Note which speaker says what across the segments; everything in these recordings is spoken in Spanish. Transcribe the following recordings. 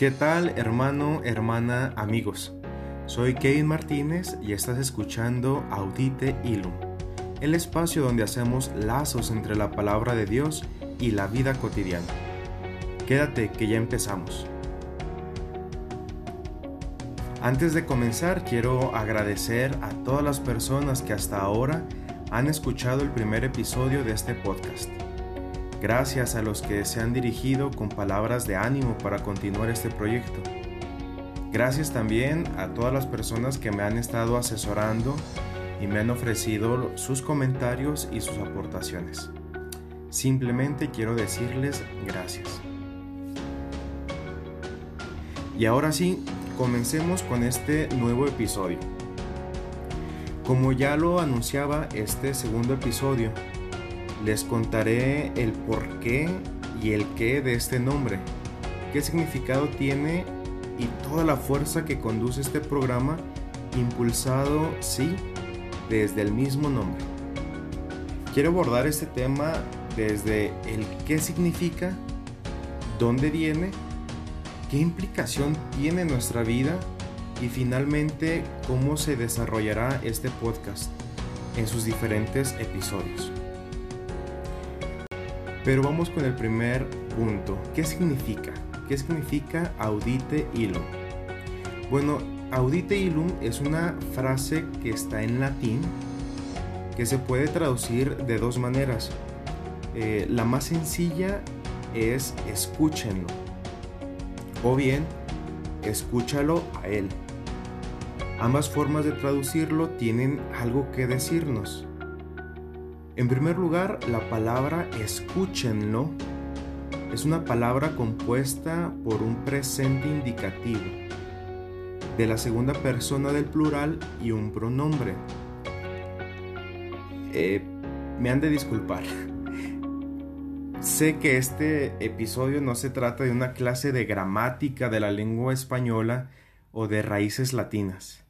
Speaker 1: ¿Qué tal hermano, hermana, amigos? Soy Kevin Martínez y estás escuchando Audite Ilum, el espacio donde hacemos lazos entre la palabra de Dios y la vida cotidiana. Quédate que ya empezamos. Antes de comenzar quiero agradecer a todas las personas que hasta ahora han escuchado el primer episodio de este podcast. Gracias a los que se han dirigido con palabras de ánimo para continuar este proyecto. Gracias también a todas las personas que me han estado asesorando y me han ofrecido sus comentarios y sus aportaciones. Simplemente quiero decirles gracias. Y ahora sí, comencemos con este nuevo episodio. Como ya lo anunciaba este segundo episodio, les contaré el por qué y el qué de este nombre, qué significado tiene y toda la fuerza que conduce este programa impulsado, sí, desde el mismo nombre. Quiero abordar este tema desde el qué significa, dónde viene, qué implicación tiene en nuestra vida y finalmente cómo se desarrollará este podcast en sus diferentes episodios. Pero vamos con el primer punto. ¿Qué significa? ¿Qué significa audite ilum? Bueno, audite ilum es una frase que está en latín que se puede traducir de dos maneras. Eh, la más sencilla es escúchenlo o bien escúchalo a él. Ambas formas de traducirlo tienen algo que decirnos. En primer lugar, la palabra escúchenlo es una palabra compuesta por un presente indicativo de la segunda persona del plural y un pronombre. Eh, me han de disculpar. Sé que este episodio no se trata de una clase de gramática de la lengua española o de raíces latinas,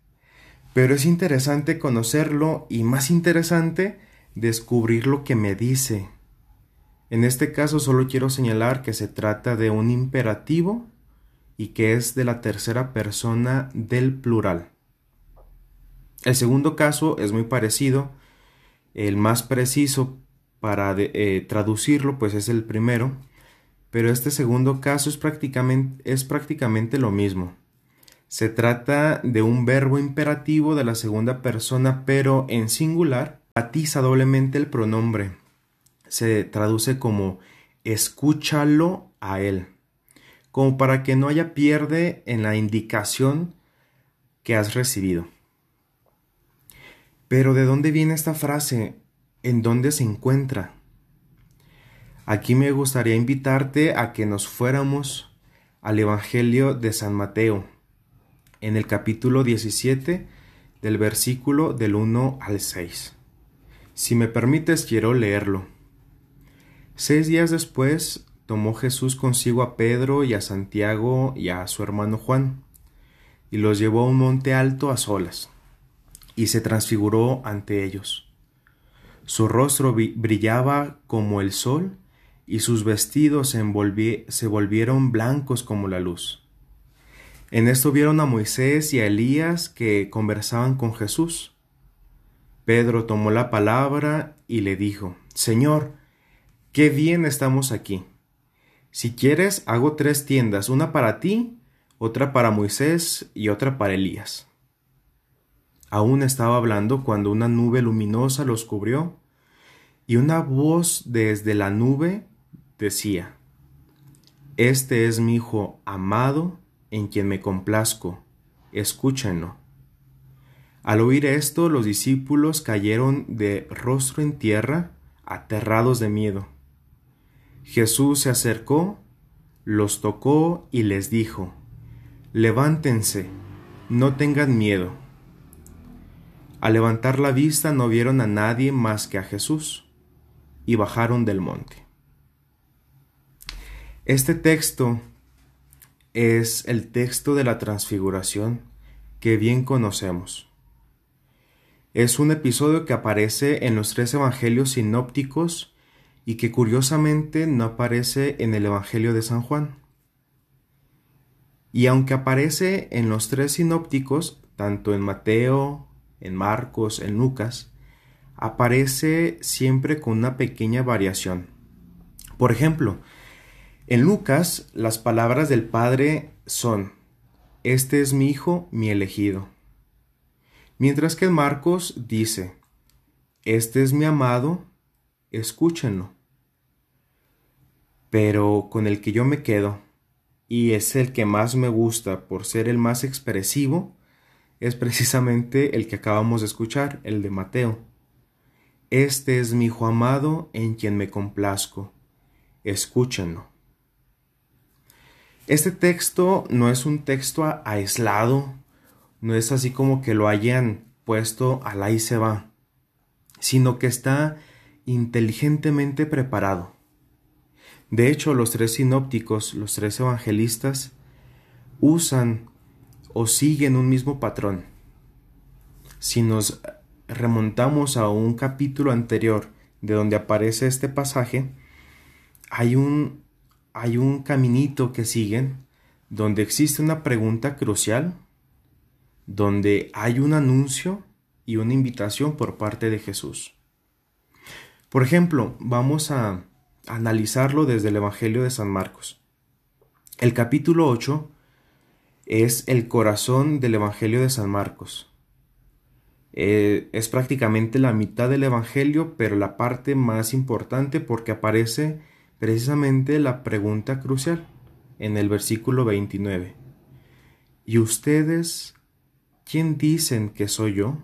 Speaker 1: pero es interesante conocerlo y más interesante descubrir lo que me dice. En este caso solo quiero señalar que se trata de un imperativo y que es de la tercera persona del plural. El segundo caso es muy parecido, el más preciso para eh, traducirlo pues es el primero, pero este segundo caso es prácticamente lo mismo. Se trata de un verbo imperativo de la segunda persona pero en singular Doblemente el pronombre. Se traduce como escúchalo a él, como para que no haya pierde en la indicación que has recibido. Pero ¿de dónde viene esta frase? ¿En dónde se encuentra? Aquí me gustaría invitarte a que nos fuéramos al Evangelio de San Mateo, en el capítulo 17 del versículo del 1 al 6. Si me permites, quiero leerlo. Seis días después tomó Jesús consigo a Pedro y a Santiago y a su hermano Juan, y los llevó a un monte alto a solas, y se transfiguró ante ellos. Su rostro brillaba como el sol, y sus vestidos se, se volvieron blancos como la luz. En esto vieron a Moisés y a Elías que conversaban con Jesús. Pedro tomó la palabra y le dijo, Señor, qué bien estamos aquí. Si quieres, hago tres tiendas, una para ti, otra para Moisés y otra para Elías. Aún estaba hablando cuando una nube luminosa los cubrió, y una voz desde la nube decía, Este es mi Hijo amado, en quien me complazco, escúchenlo. Al oír esto, los discípulos cayeron de rostro en tierra, aterrados de miedo. Jesús se acercó, los tocó y les dijo, Levántense, no tengan miedo. Al levantar la vista no vieron a nadie más que a Jesús, y bajaron del monte. Este texto es el texto de la transfiguración que bien conocemos. Es un episodio que aparece en los tres evangelios sinópticos y que curiosamente no aparece en el Evangelio de San Juan. Y aunque aparece en los tres sinópticos, tanto en Mateo, en Marcos, en Lucas, aparece siempre con una pequeña variación. Por ejemplo, en Lucas las palabras del Padre son, Este es mi Hijo, mi elegido. Mientras que Marcos dice, Este es mi amado, escúchenlo. Pero con el que yo me quedo, y es el que más me gusta por ser el más expresivo, es precisamente el que acabamos de escuchar, el de Mateo. Este es mi Hijo amado en quien me complazco. Escúchenlo. Este texto no es un texto aislado, no es así como que lo hayan puesto al ahí se va, sino que está inteligentemente preparado. De hecho, los tres sinópticos, los tres evangelistas, usan o siguen un mismo patrón. Si nos remontamos a un capítulo anterior de donde aparece este pasaje, hay un, hay un caminito que siguen donde existe una pregunta crucial, donde hay un anuncio y una invitación por parte de Jesús. Por ejemplo, vamos a analizarlo desde el Evangelio de San Marcos. El capítulo 8 es el corazón del Evangelio de San Marcos. Eh, es prácticamente la mitad del Evangelio, pero la parte más importante porque aparece precisamente la pregunta crucial en el versículo 29. ¿Y ustedes quién dicen que soy yo?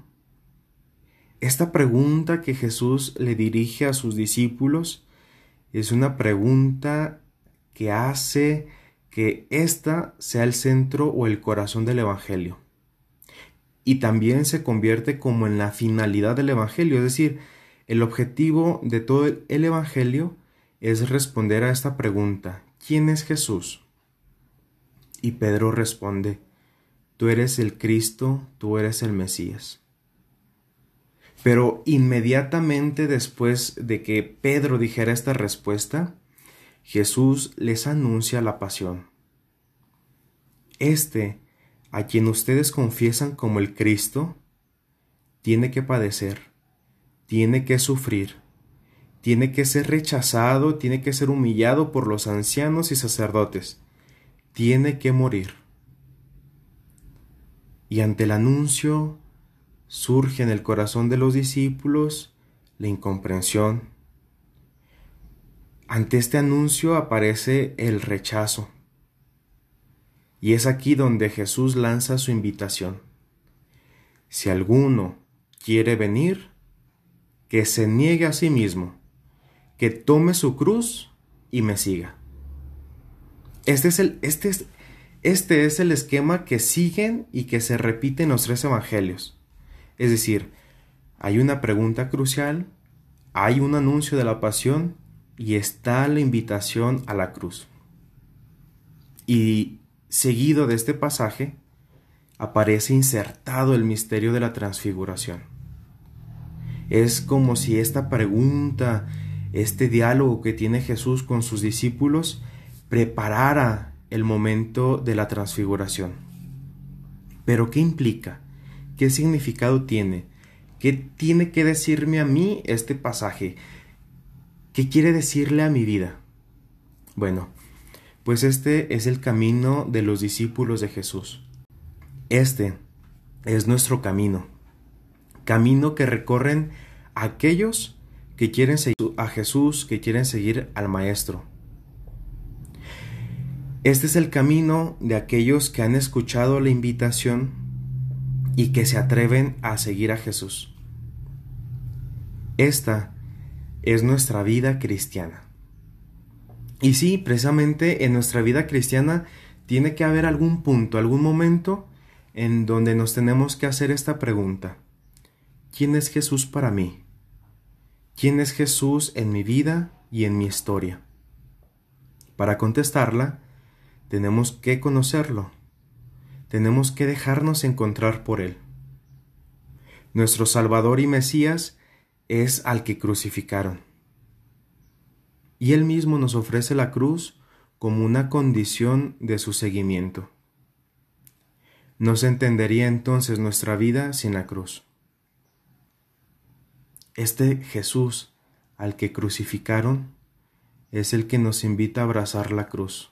Speaker 1: Esta pregunta que Jesús le dirige a sus discípulos es una pregunta que hace que ésta sea el centro o el corazón del Evangelio. Y también se convierte como en la finalidad del Evangelio, es decir, el objetivo de todo el Evangelio es responder a esta pregunta, ¿quién es Jesús? Y Pedro responde, tú eres el Cristo, tú eres el Mesías. Pero inmediatamente después de que Pedro dijera esta respuesta, Jesús les anuncia la pasión. Este, a quien ustedes confiesan como el Cristo, tiene que padecer, tiene que sufrir, tiene que ser rechazado, tiene que ser humillado por los ancianos y sacerdotes, tiene que morir. Y ante el anuncio surge en el corazón de los discípulos la incomprensión. Ante este anuncio aparece el rechazo. Y es aquí donde Jesús lanza su invitación. Si alguno quiere venir, que se niegue a sí mismo, que tome su cruz y me siga. Este es el, este es, este es el esquema que siguen y que se repite en los tres evangelios. Es decir, hay una pregunta crucial, hay un anuncio de la pasión y está la invitación a la cruz. Y seguido de este pasaje, aparece insertado el misterio de la transfiguración. Es como si esta pregunta, este diálogo que tiene Jesús con sus discípulos, preparara el momento de la transfiguración. Pero ¿qué implica? ¿Qué significado tiene? ¿Qué tiene que decirme a mí este pasaje? ¿Qué quiere decirle a mi vida? Bueno, pues este es el camino de los discípulos de Jesús. Este es nuestro camino. Camino que recorren aquellos que quieren seguir a Jesús, que quieren seguir al Maestro. Este es el camino de aquellos que han escuchado la invitación y que se atreven a seguir a Jesús. Esta es nuestra vida cristiana. Y sí, precisamente en nuestra vida cristiana tiene que haber algún punto, algún momento en donde nos tenemos que hacer esta pregunta. ¿Quién es Jesús para mí? ¿Quién es Jesús en mi vida y en mi historia? Para contestarla, tenemos que conocerlo, tenemos que dejarnos encontrar por Él. Nuestro Salvador y Mesías es al que crucificaron. Y Él mismo nos ofrece la cruz como una condición de su seguimiento. No se entendería entonces nuestra vida sin la cruz. Este Jesús al que crucificaron es el que nos invita a abrazar la cruz,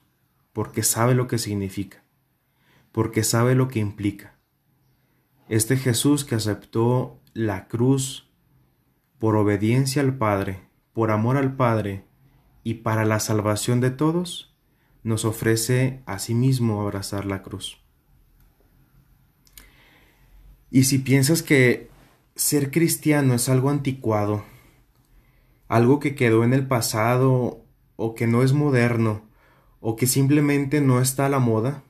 Speaker 1: porque sabe lo que significa, porque sabe lo que implica. Este Jesús que aceptó la cruz por obediencia al Padre, por amor al Padre y para la salvación de todos, nos ofrece a sí mismo abrazar la cruz. Y si piensas que ser cristiano es algo anticuado, algo que quedó en el pasado o que no es moderno o que simplemente no está a la moda,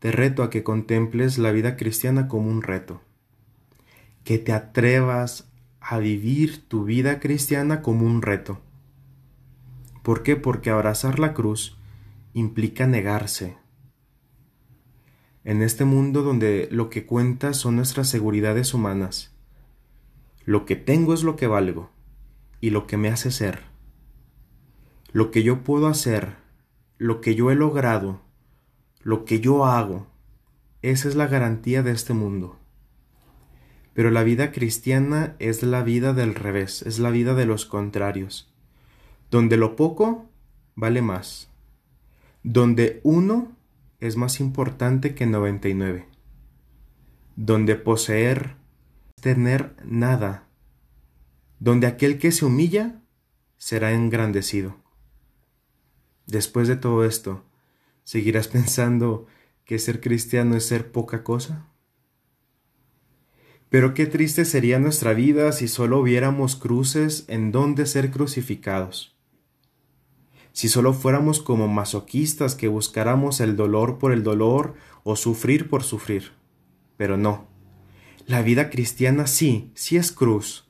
Speaker 1: te reto a que contemples la vida cristiana como un reto, que te atrevas a vivir tu vida cristiana como un reto. ¿Por qué? Porque abrazar la cruz implica negarse. En este mundo donde lo que cuenta son nuestras seguridades humanas, lo que tengo es lo que valgo y lo que me hace ser. Lo que yo puedo hacer, lo que yo he logrado, lo que yo hago, esa es la garantía de este mundo. Pero la vida cristiana es la vida del revés, es la vida de los contrarios, donde lo poco vale más, donde uno es más importante que 99, donde poseer tener nada, donde aquel que se humilla será engrandecido. Después de todo esto, ¿seguirás pensando que ser cristiano es ser poca cosa? Pero qué triste sería nuestra vida si solo hubiéramos cruces en donde ser crucificados. Si solo fuéramos como masoquistas que buscáramos el dolor por el dolor o sufrir por sufrir. Pero no. La vida cristiana sí, sí es cruz,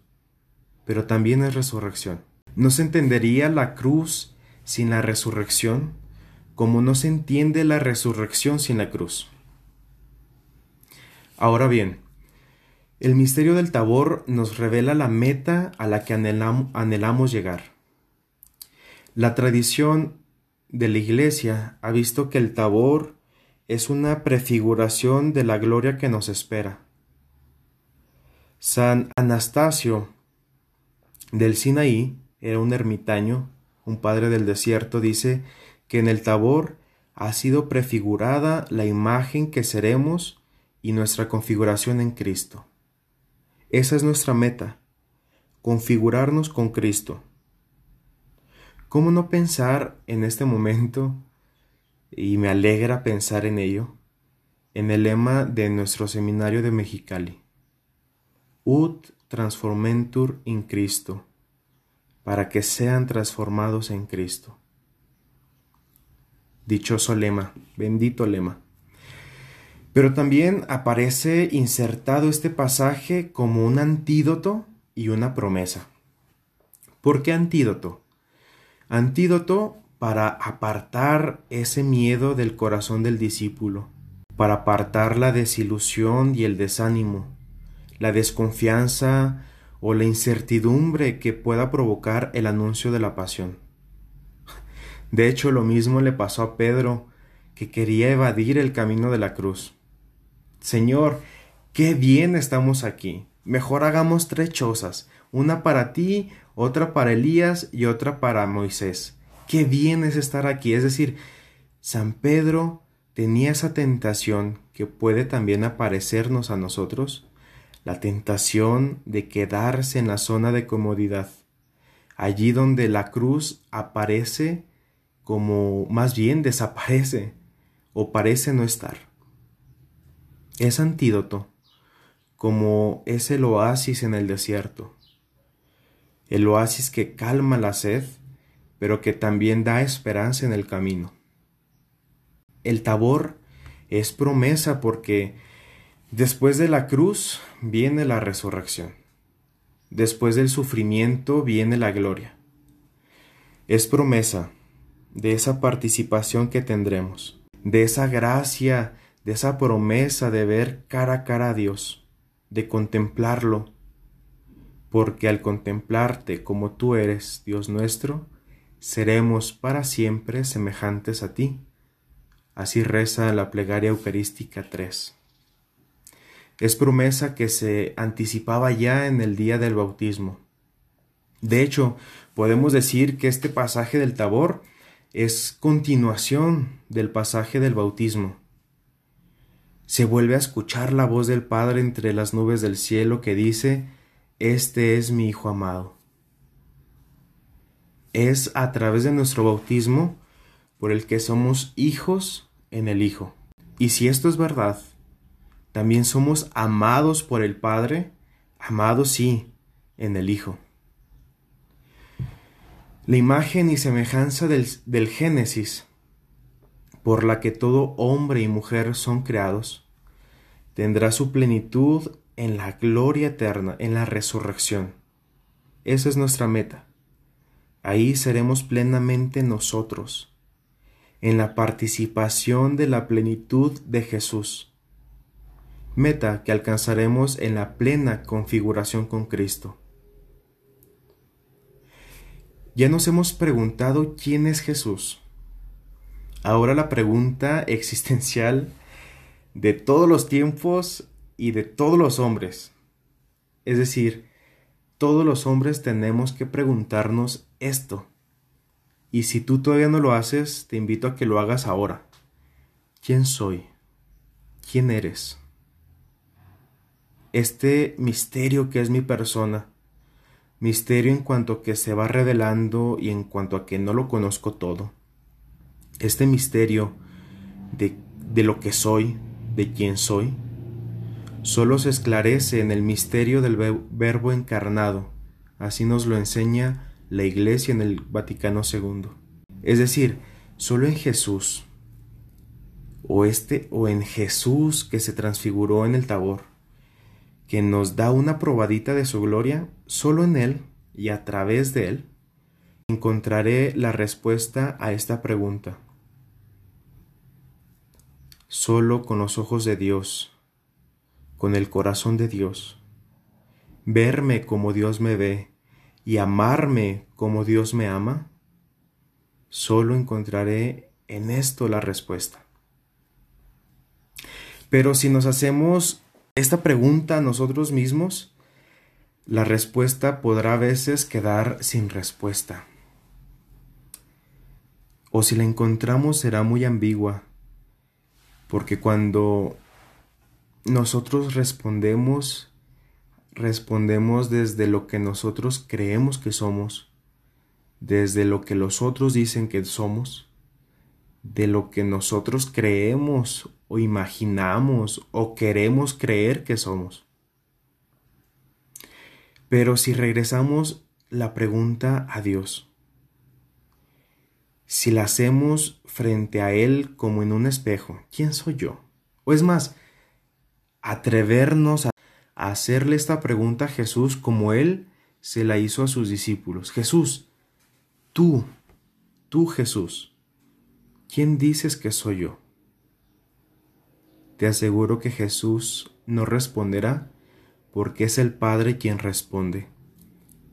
Speaker 1: pero también es resurrección. No se entendería la cruz sin la resurrección como no se entiende la resurrección sin la cruz. Ahora bien, el misterio del tabor nos revela la meta a la que anhelamos llegar. La tradición de la Iglesia ha visto que el tabor es una prefiguración de la gloria que nos espera. San Anastasio del Sinaí era un ermitaño, un padre del desierto, dice que en el tabor ha sido prefigurada la imagen que seremos y nuestra configuración en Cristo. Esa es nuestra meta, configurarnos con Cristo. ¿Cómo no pensar en este momento, y me alegra pensar en ello, en el lema de nuestro seminario de Mexicali? Ut transformentur in Cristo, para que sean transformados en Cristo. Dichoso lema, bendito lema. Pero también aparece insertado este pasaje como un antídoto y una promesa. ¿Por qué antídoto? Antídoto para apartar ese miedo del corazón del discípulo, para apartar la desilusión y el desánimo, la desconfianza o la incertidumbre que pueda provocar el anuncio de la pasión. De hecho, lo mismo le pasó a Pedro, que quería evadir el camino de la cruz. Señor, qué bien estamos aquí. Mejor hagamos tres chozas, una para ti, otra para Elías y otra para Moisés. Qué bien es estar aquí. Es decir, San Pedro tenía esa tentación que puede también aparecernos a nosotros, la tentación de quedarse en la zona de comodidad, allí donde la cruz aparece como más bien desaparece o parece no estar. Es antídoto, como es el oasis en el desierto, el oasis que calma la sed, pero que también da esperanza en el camino. El tabor es promesa porque Después de la cruz viene la resurrección. Después del sufrimiento viene la gloria. Es promesa de esa participación que tendremos, de esa gracia, de esa promesa de ver cara a cara a Dios, de contemplarlo, porque al contemplarte como tú eres, Dios nuestro, seremos para siempre semejantes a ti, Así reza la plegaria eucarística 3. Es promesa que se anticipaba ya en el día del bautismo. De hecho, podemos decir que este pasaje del Tabor es continuación del pasaje del bautismo. Se vuelve a escuchar la voz del Padre entre las nubes del cielo que dice, Este es mi Hijo amado. Es a través de nuestro bautismo por el que somos hijos en el Hijo. Y si esto es verdad, también somos amados por el Padre, amados sí, en el Hijo. La imagen y semejanza del, del, Génesis, por la que todo hombre y mujer son creados, tendrá su plenitud en la gloria eterna, en la resurrección. Esa es nuestra meta. Ahí seremos plenamente nosotros, en la participación de la plenitud de Jesús meta que alcanzaremos en la plena configuración con Cristo. Ya nos hemos preguntado quién es Jesús. Ahora la pregunta existencial de todos los tiempos y de todos los hombres. Es decir, todos los hombres tenemos que preguntarnos esto. Y si tú todavía no lo haces, te invito a que lo hagas ahora. ¿Quién soy? ¿Quién eres? Este misterio que es mi persona, misterio en cuanto que se va revelando y en cuanto a que no lo conozco todo, este misterio de, de lo que soy, de quién soy, solo se esclarece en el misterio del verbo encarnado, así nos lo enseña la Iglesia en el Vaticano II. Es decir, solo en Jesús, o este o en Jesús que se transfiguró en el Tabor, que nos da una probadita de su gloria, solo en Él y a través de Él encontraré la respuesta a esta pregunta. Solo con los ojos de Dios, con el corazón de Dios, verme como Dios me ve y amarme como Dios me ama, solo encontraré en esto la respuesta. Pero si nos hacemos esta pregunta a nosotros mismos, la respuesta podrá a veces quedar sin respuesta. O si la encontramos será muy ambigua, porque cuando nosotros respondemos, respondemos desde lo que nosotros creemos que somos, desde lo que los otros dicen que somos, de lo que nosotros creemos o imaginamos o queremos creer que somos. Pero si regresamos la pregunta a Dios, si la hacemos frente a Él como en un espejo, ¿quién soy yo? O es más, atrevernos a hacerle esta pregunta a Jesús como Él se la hizo a sus discípulos. Jesús, tú, tú Jesús, ¿quién dices que soy yo? Te aseguro que Jesús no responderá, porque es el Padre quien responde.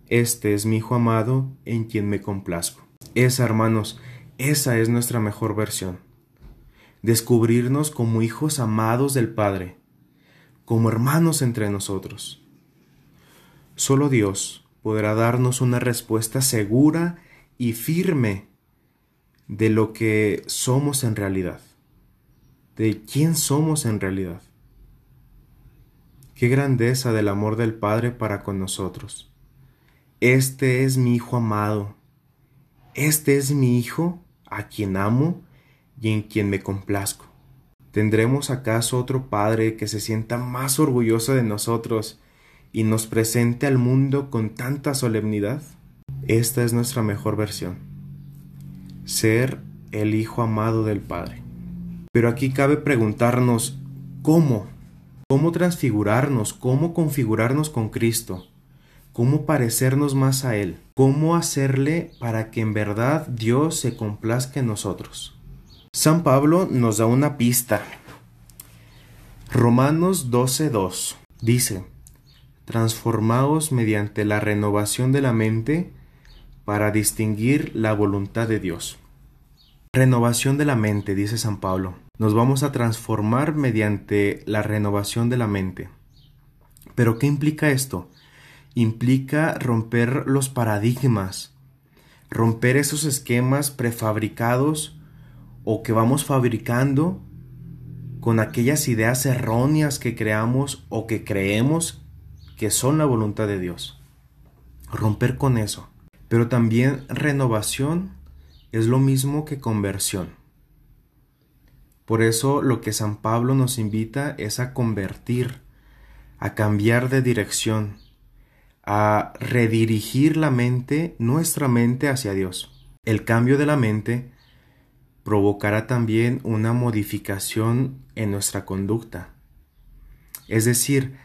Speaker 1: Este es mi Hijo amado en quien me complazco. Esa, hermanos, esa es nuestra mejor versión. Descubrirnos como hijos amados del Padre, como hermanos entre nosotros. Solo Dios podrá darnos una respuesta segura y firme de lo que somos en realidad de quién somos en realidad. Qué grandeza del amor del Padre para con nosotros. Este es mi Hijo amado. Este es mi Hijo a quien amo y en quien me complazco. ¿Tendremos acaso otro Padre que se sienta más orgulloso de nosotros y nos presente al mundo con tanta solemnidad? Esta es nuestra mejor versión. Ser el Hijo amado del Padre. Pero aquí cabe preguntarnos, ¿cómo? ¿Cómo transfigurarnos? ¿Cómo configurarnos con Cristo? ¿Cómo parecernos más a Él? ¿Cómo hacerle para que en verdad Dios se complazca en nosotros? San Pablo nos da una pista. Romanos 12.2 dice, transformaos mediante la renovación de la mente para distinguir la voluntad de Dios. Renovación de la mente, dice San Pablo. Nos vamos a transformar mediante la renovación de la mente. ¿Pero qué implica esto? Implica romper los paradigmas, romper esos esquemas prefabricados o que vamos fabricando con aquellas ideas erróneas que creamos o que creemos que son la voluntad de Dios. Romper con eso. Pero también renovación es lo mismo que conversión. Por eso lo que San Pablo nos invita es a convertir, a cambiar de dirección, a redirigir la mente, nuestra mente hacia Dios. El cambio de la mente provocará también una modificación en nuestra conducta. Es decir,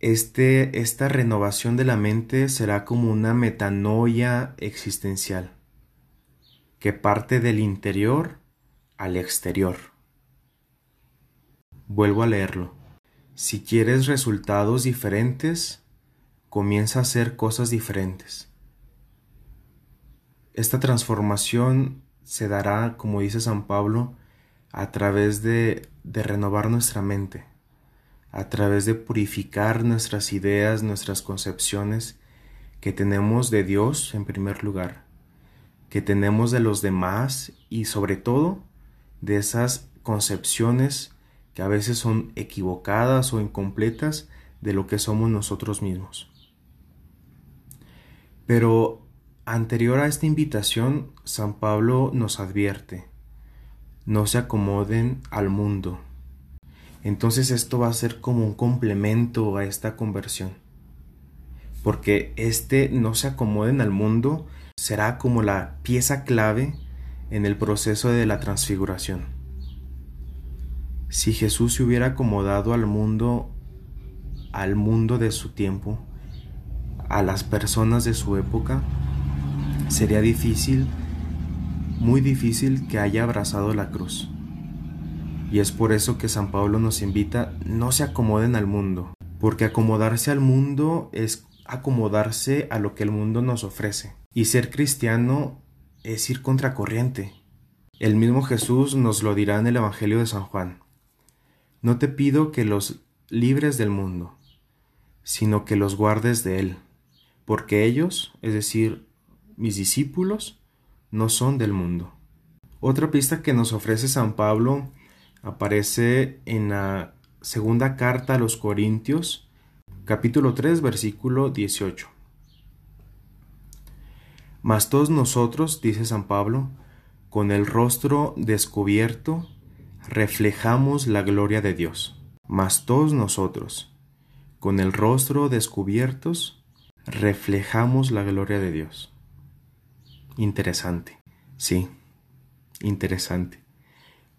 Speaker 1: este, esta renovación de la mente será como una metanoia existencial, que parte del interior al exterior. Vuelvo a leerlo. Si quieres resultados diferentes, comienza a hacer cosas diferentes. Esta transformación se dará, como dice San Pablo, a través de, de renovar nuestra mente, a través de purificar nuestras ideas, nuestras concepciones que tenemos de Dios en primer lugar, que tenemos de los demás y sobre todo de esas concepciones que a veces son equivocadas o incompletas de lo que somos nosotros mismos. Pero Anterior a esta invitación, San Pablo nos advierte, no se acomoden al mundo. Entonces esto va a ser como un complemento a esta conversión. Porque este no se acomoden al mundo será como la pieza clave en el proceso de la transfiguración. Si Jesús se hubiera acomodado al mundo, al mundo de su tiempo, a las personas de su época, sería difícil, muy difícil que haya abrazado la cruz. Y es por eso que San Pablo nos invita, no se acomoden al mundo, porque acomodarse al mundo es acomodarse a lo que el mundo nos ofrece. Y ser cristiano es ir contracorriente. El mismo Jesús nos lo dirá en el Evangelio de San Juan. No te pido que los libres del mundo, sino que los guardes de él, porque ellos, es decir, mis discípulos no son del mundo. Otra pista que nos ofrece San Pablo aparece en la segunda carta a los Corintios, capítulo 3, versículo 18. Mas todos nosotros, dice San Pablo, con el rostro descubierto, reflejamos la gloria de Dios. Mas todos nosotros, con el rostro descubiertos, reflejamos la gloria de Dios. Interesante, sí, interesante,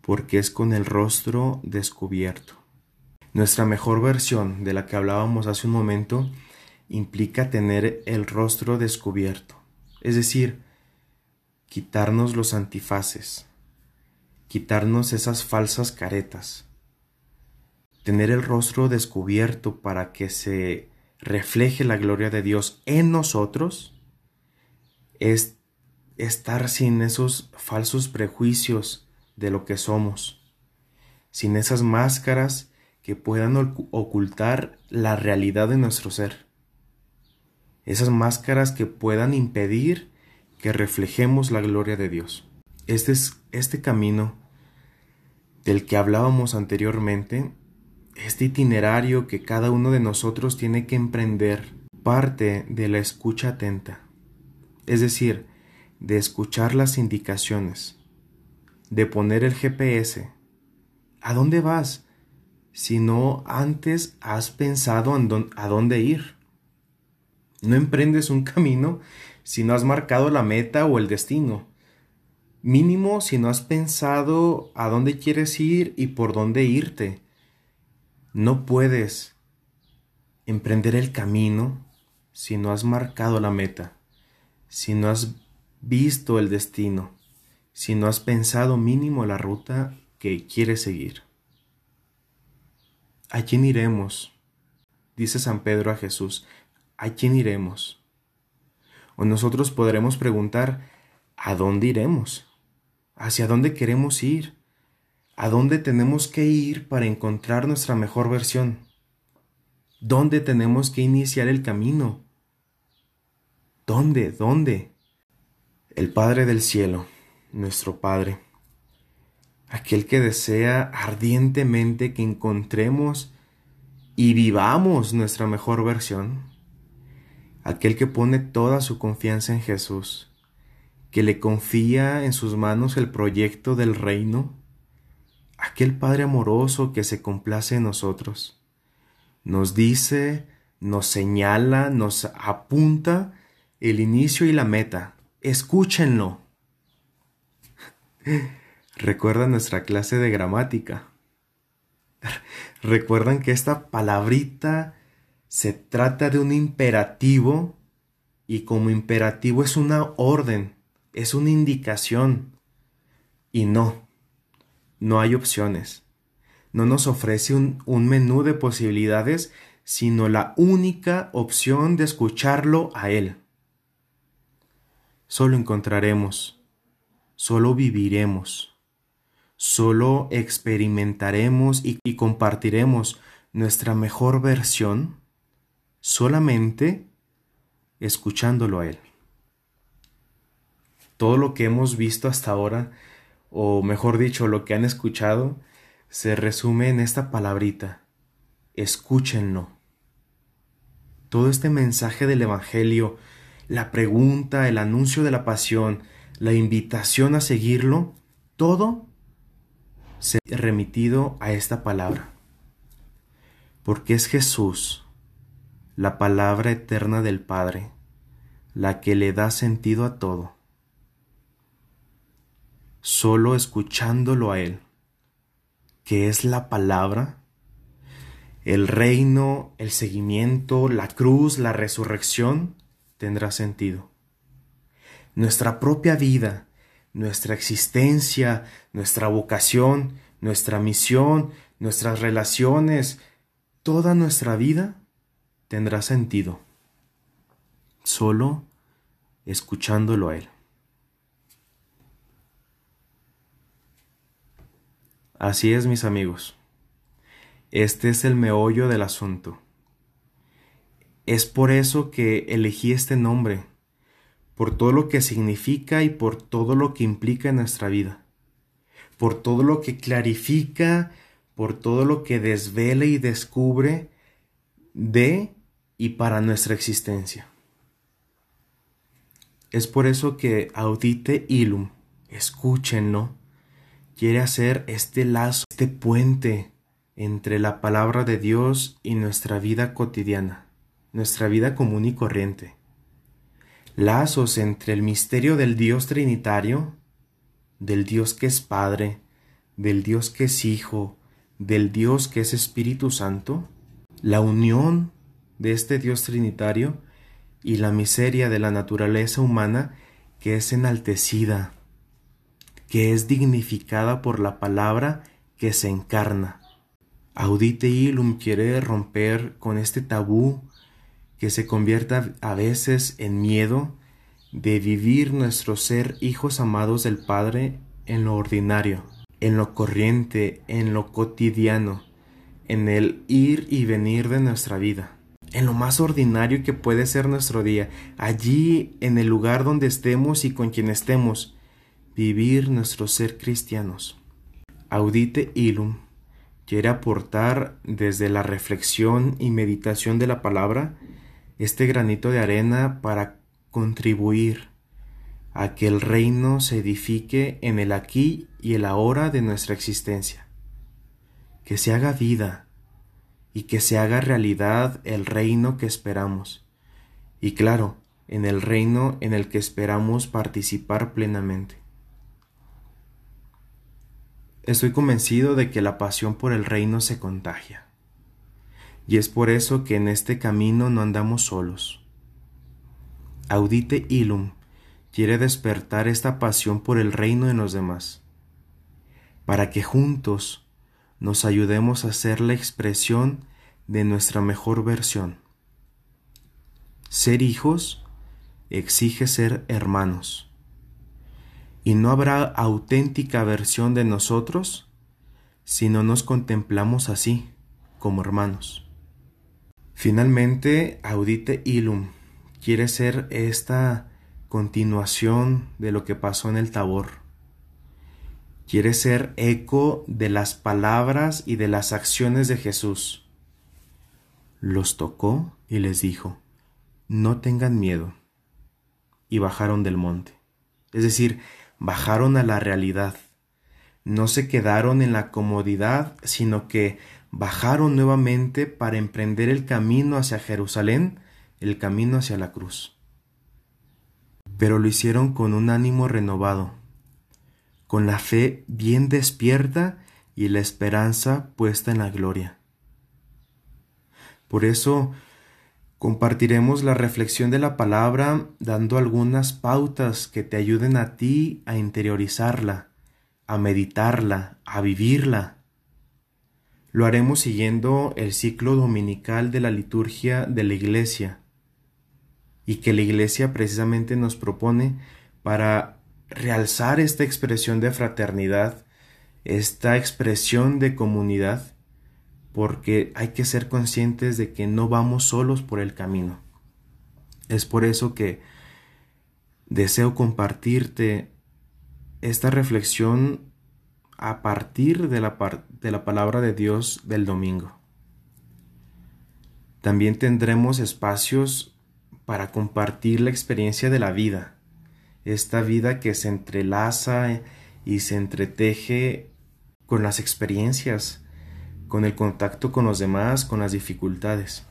Speaker 1: porque es con el rostro descubierto. Nuestra mejor versión de la que hablábamos hace un momento implica tener el rostro descubierto, es decir, quitarnos los antifaces, quitarnos esas falsas caretas, tener el rostro descubierto para que se refleje la gloria de Dios en nosotros, es estar sin esos falsos prejuicios de lo que somos, sin esas máscaras que puedan ocultar la realidad de nuestro ser, esas máscaras que puedan impedir que reflejemos la gloria de Dios. Este es este camino del que hablábamos anteriormente, este itinerario que cada uno de nosotros tiene que emprender, parte de la escucha atenta. Es decir, de escuchar las indicaciones, de poner el GPS. ¿A dónde vas? Si no antes has pensado a dónde ir. No emprendes un camino si no has marcado la meta o el destino. Mínimo si no has pensado a dónde quieres ir y por dónde irte. No puedes emprender el camino si no has marcado la meta, si no has visto el destino, si no has pensado mínimo la ruta que quieres seguir. ¿A quién iremos? Dice San Pedro a Jesús, ¿a quién iremos? O nosotros podremos preguntar, ¿a dónde iremos? hacia dónde queremos ir, a dónde tenemos que ir para encontrar nuestra mejor versión, dónde tenemos que iniciar el camino, dónde, dónde. El Padre del Cielo, nuestro Padre, aquel que desea ardientemente que encontremos y vivamos nuestra mejor versión, aquel que pone toda su confianza en Jesús, que le confía en sus manos el proyecto del reino, aquel Padre amoroso que se complace en nosotros, nos dice, nos señala, nos apunta el inicio y la meta. Escúchenlo. Recuerda nuestra clase de gramática. Recuerdan que esta palabrita se trata de un imperativo y como imperativo es una orden es una indicación. Y no, no hay opciones. No nos ofrece un, menú de posibilidades, sino la única opción de escucharlo a Él. Solo encontraremos, solo viviremos, solo experimentaremos y compartiremos nuestra mejor versión solamente escuchándolo a Él todo lo que hemos visto hasta ahora, o mejor dicho, lo que han escuchado, se resume en esta palabrita. Escúchenlo. Todo este mensaje del Evangelio, la pregunta, el anuncio de la pasión, la invitación a seguirlo, todo se ha remitido a esta palabra. Porque es Jesús, la palabra eterna del Padre, la que le da sentido a todo solo escuchándolo a Él, que es la palabra, el reino, el seguimiento, la cruz, la resurrección, tendrá sentido. Nuestra propia vida, nuestra existencia, nuestra vocación, nuestra misión, nuestras relaciones, toda nuestra vida tendrá sentido. Solo escuchándolo a Él. Así es, mis amigos. Este es el meollo del asunto. Es por eso que elegí este nombre, por todo lo que significa y por todo lo que implica en nuestra vida, por todo lo que clarifica, por todo lo que desvela y descubre de y para nuestra existencia. Es por eso que audite ilum, escúchenlo, quiere hacer este lazo, este puente entre la palabra de Dios y nuestra vida cotidiana, nuestra vida común y corriente. Lazos entre el misterio del Dios Trinitario, del Dios que es Padre, del Dios que es Hijo, del Dios que es Espíritu Santo, la unión de este Dios Trinitario y la miseria de la naturaleza humana que es enaltecida, que es dignificada por la palabra que se encarna. Audite Ilum quiere romper con este tabú que se convierta a veces en miedo de vivir nuestro ser hijos amados del Padre en lo ordinario, en lo corriente, en lo cotidiano, en el ir y venir de nuestra vida, en lo más ordinario que puede ser nuestro día, allí en el lugar donde estemos y con quien estemos, vivir nuestro ser cristianos. Audite Ilum quiere aportar desde la reflexión y meditación de la palabra este granito de arena para contribuir a que el reino se edifique en el aquí y el ahora de nuestra existencia, que se haga vida y que se haga realidad el reino que esperamos, y claro, en el reino en el que esperamos participar plenamente. Estoy convencido de que la pasión por el reino se contagia. Y es por eso que en este camino no andamos solos. Audite Ilum quiere despertar esta pasión por el reino en los demás, para que juntos nos ayudemos a ser la expresión de nuestra mejor versión. Ser hijos exige ser hermanos. y no habrá auténtica versión de nosotros si no nos contemplamos así, como hermanos. Finalmente, Audite Ilum quiere ser esta continuación de lo que pasó en el Tabor. Quiere ser eco de las palabras y de las acciones de Jesús. Los tocó y les dijo, no tengan miedo. Y bajaron del monte. Es decir, bajaron a la realidad. No se quedaron en la comodidad, sino que bajaron nuevamente para emprender el camino hacia Jerusalén, el camino hacia la cruz. Pero lo hicieron con un ánimo renovado, con la fe bien despierta y la esperanza puesta en la gloria. Por eso compartiremos la reflexión de la palabra dando algunas pautas que te ayuden a ti a interiorizarla, a meditarla, a vivirla lo haremos siguiendo el ciclo dominical de la liturgia de la Iglesia y que la Iglesia precisamente nos propone para realzar esta expresión de fraternidad, esta expresión de comunidad, porque hay que ser conscientes de que no vamos solos por el camino. Es por eso que deseo compartirte esta reflexión a partir de la, de la palabra de Dios del domingo. También tendremos espacios para compartir la experiencia de la vida, esta vida que se entrelaza y se entreteje con las experiencias, con el contacto con los demás, con las dificultades.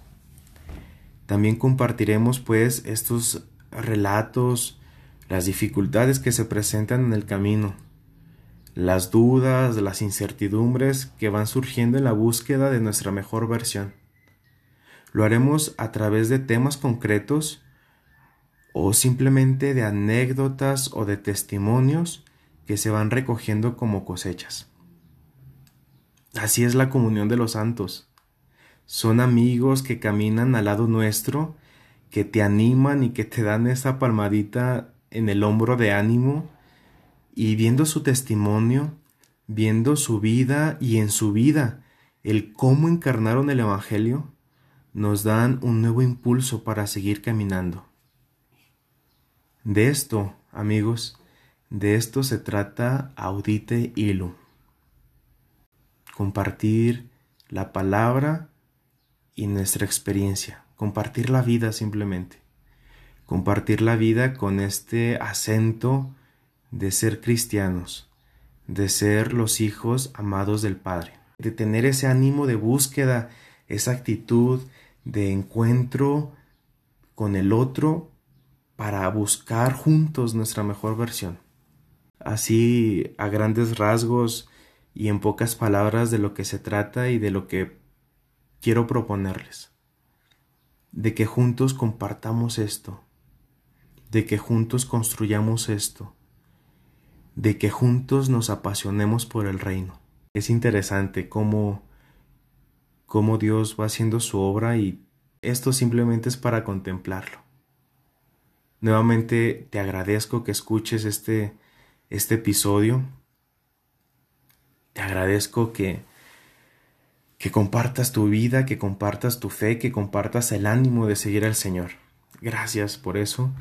Speaker 1: También compartiremos pues estos relatos, las dificultades que se presentan en el camino, las dudas, las incertidumbres que van surgiendo en la búsqueda de nuestra mejor versión. Lo haremos a través de temas concretos o simplemente de anécdotas o de testimonios que se van recogiendo como cosechas. Así es la comunión de los santos. Son amigos que caminan al lado nuestro, que te animan y que te dan esa palmadita en el hombro de ánimo y viendo su testimonio, viendo su vida y en su vida el cómo encarnaron el Evangelio, nos dan un nuevo impulso para seguir caminando. De esto, amigos, de esto se trata Audite Ilu. Compartir la palabra y nuestra experiencia, compartir la vida simplemente, compartir la vida con este acento de ser cristianos, de ser los hijos amados del Padre, de tener ese ánimo de búsqueda, esa actitud de encuentro con el otro para buscar juntos nuestra mejor versión. Así, a grandes rasgos y en pocas palabras de lo que se trata y de lo que quiero proponerles. De que juntos compartamos esto, de que juntos construyamos esto, de que juntos nos apasionemos por el reino. Es interesante cómo, cómo Dios va haciendo su obra y esto simplemente es para contemplarlo. Nuevamente te agradezco que escuches este, este episodio. Te agradezco que, que compartas tu vida, que compartas tu fe, que compartas el ánimo de seguir al Señor. Gracias por eso.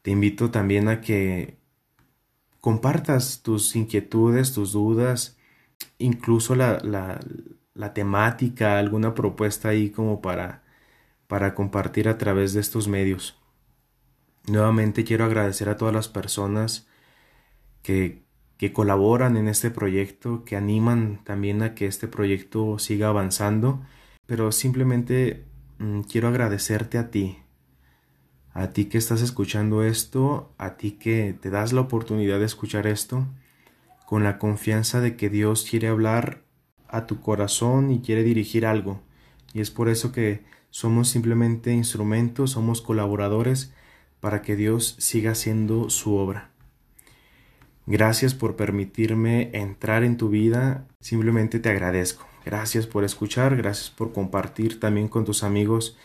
Speaker 1: Te invito también a que compartas tus inquietudes, tus dudas, incluso la, la, temática, alguna propuesta ahí como para, para compartir a través de estos medios. Nuevamente quiero agradecer a todas las personas que, colaboran en este proyecto, que animan también a que este proyecto siga avanzando, pero simplemente mm, quiero agradecerte a ti, a ti que estás escuchando esto, a ti que te das la oportunidad de escuchar esto, con la confianza de que Dios quiere hablar a tu corazón y quiere dirigir algo. Y es por eso que somos simplemente instrumentos, somos colaboradores para que Dios siga haciendo su obra. Gracias por permitirme entrar en tu vida, simplemente te agradezco. Gracias por escuchar, gracias por compartir también con tus amigos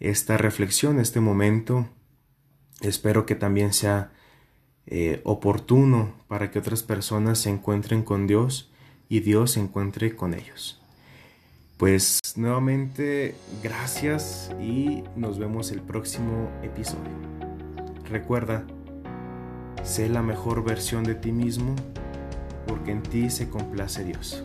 Speaker 1: esta reflexión, este momento. Espero que también sea eh, oportuno para que otras personas se encuentren con Dios y Dios se encuentre con ellos. Pues nuevamente gracias y nos vemos el próximo episodio. Recuerda, sé la mejor versión de ti mismo porque en ti se complace Dios.